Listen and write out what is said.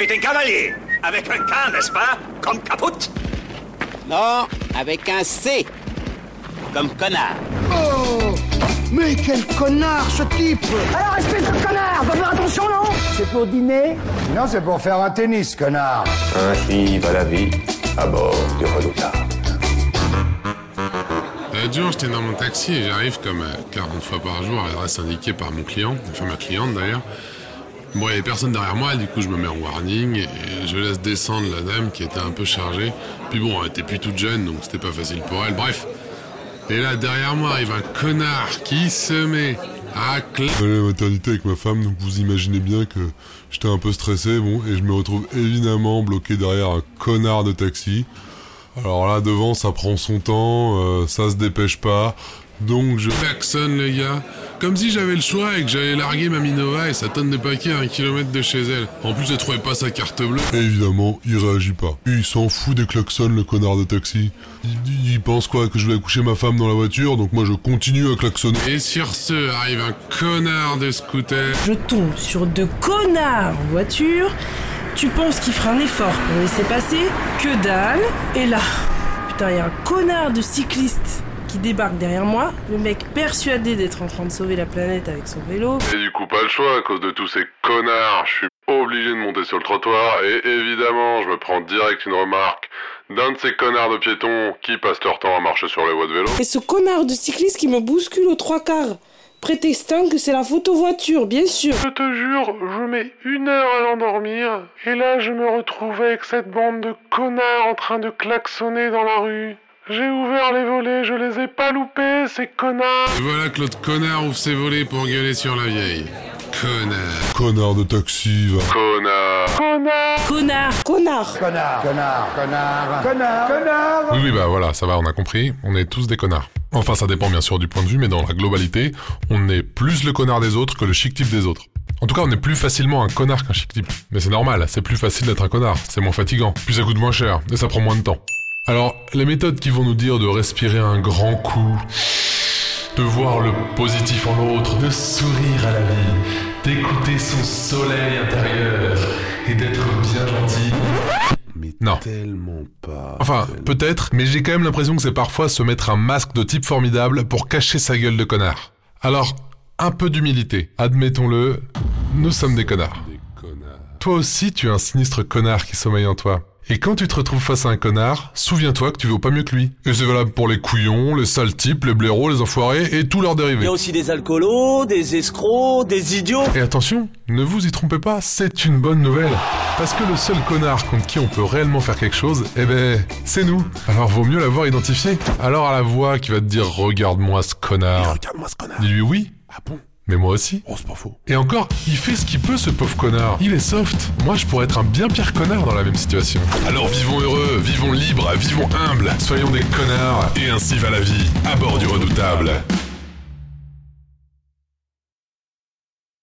Capitaine Cavalier, avec un K, n'est-ce pas? Comme caput Non, avec un C. Comme connard. Oh Mais quel connard ce type Alors, espèce de connard, faut faire attention, non? C'est pour dîner? Non, c'est pour faire un tennis, connard. Ainsi va la vie à bord du redoutable. L'autre jour, j'étais dans mon taxi et j'arrive comme euh, 40 fois par jour à l'adresse indiquée par mon client, enfin ma cliente d'ailleurs. Bon, il n'y avait personne derrière moi, du coup je me mets en warning et je laisse descendre la dame qui était un peu chargée. Puis bon, elle était plus toute jeune, donc c'était pas facile pour elle. Bref. Et là, derrière moi arrive un connard qui se met à claquer. J'allais la maternité avec ma femme, donc vous imaginez bien que j'étais un peu stressé, bon, et je me retrouve évidemment bloqué derrière un connard de taxi. Alors là, devant, ça prend son temps, euh, ça se dépêche pas, donc je... klaxonne le gars, comme si j'avais le choix et que j'allais larguer ma Minova et sa tonne de paquets à un kilomètre de chez elle. En plus, elle trouvait pas sa carte bleue. Et évidemment, il réagit pas. Il s'en fout des klaxons, le connard de taxi. Il, il pense quoi Que je vais coucher ma femme dans la voiture, donc moi je continue à klaxonner. Et sur ce, arrive un connard de scooter. Je tombe sur deux connards en voiture. Tu penses qu'il fera un effort pour laisser passer? Que dalle Et là, putain, il y a un connard de cycliste qui débarque derrière moi. Le mec persuadé d'être en train de sauver la planète avec son vélo. Et du coup, pas le choix, à cause de tous ces connards, je suis obligé de monter sur le trottoir, et évidemment, je me prends direct une remarque d'un de ces connards de piétons qui passent leur temps à marcher sur les voies de vélo. Et ce connard de cycliste qui me bouscule aux trois quarts. Prétextant que c'est la photo-voiture, bien sûr. Je te jure, je mets une heure à l'endormir, et là je me retrouve avec cette bande de connards en train de klaxonner dans la rue. J'ai ouvert les volets, je les ai pas loupés, ces connards. Et voilà que l'autre connard ouvre ses volets pour gueuler sur la vieille. Connard. Connard de taxi, va. Connard. Connard. Connard. Connard, connard, connard, connard, connard. Oui, oui, bah voilà, ça va, on a compris. On est tous des connards. Enfin, ça dépend bien sûr du point de vue, mais dans la globalité, on est plus le connard des autres que le chic type des autres. En tout cas, on est plus facilement un connard qu'un chic type. Mais c'est normal, c'est plus facile d'être un connard, c'est moins fatigant, puis ça coûte moins cher, et ça prend moins de temps. Alors, les méthodes qui vont nous dire de respirer un grand coup, de voir le positif en l'autre, de sourire à la vie, d'écouter son soleil intérieur et d'être bien gentil. Mais Non. tellement pas. Enfin, peut-être, mais j'ai quand même l'impression que c'est parfois se mettre un masque de type formidable pour cacher sa gueule de connard. Alors, un peu d'humilité, admettons-le, nous sommes des connards. Toi aussi, tu es un sinistre connard qui sommeille en toi. Et quand tu te retrouves face à un connard, souviens-toi que tu vaux pas mieux que lui. Et c'est valable pour les couillons, les sales types, les blaireaux, les enfoirés et tous leurs Il y dérivés. a aussi des alcoolos, des escrocs, des idiots. Et attention, ne vous y trompez pas, c'est une bonne nouvelle. Parce que le seul connard contre qui on peut réellement faire quelque chose, eh ben, c'est nous. Alors vaut mieux l'avoir identifié. Alors à la voix qui va te dire regarde-moi ce connard. Regarde-moi ce connard. Dis-lui oui, Ah bon? Mais moi aussi. Oh, c'est pas faux. Et encore, il fait ce qu'il peut ce pauvre connard. Il est soft. Moi je pourrais être un bien pire connard dans la même situation. Alors vivons heureux, vivons libres, vivons humbles, soyons des connards, et ainsi va la vie, à bord du redoutable.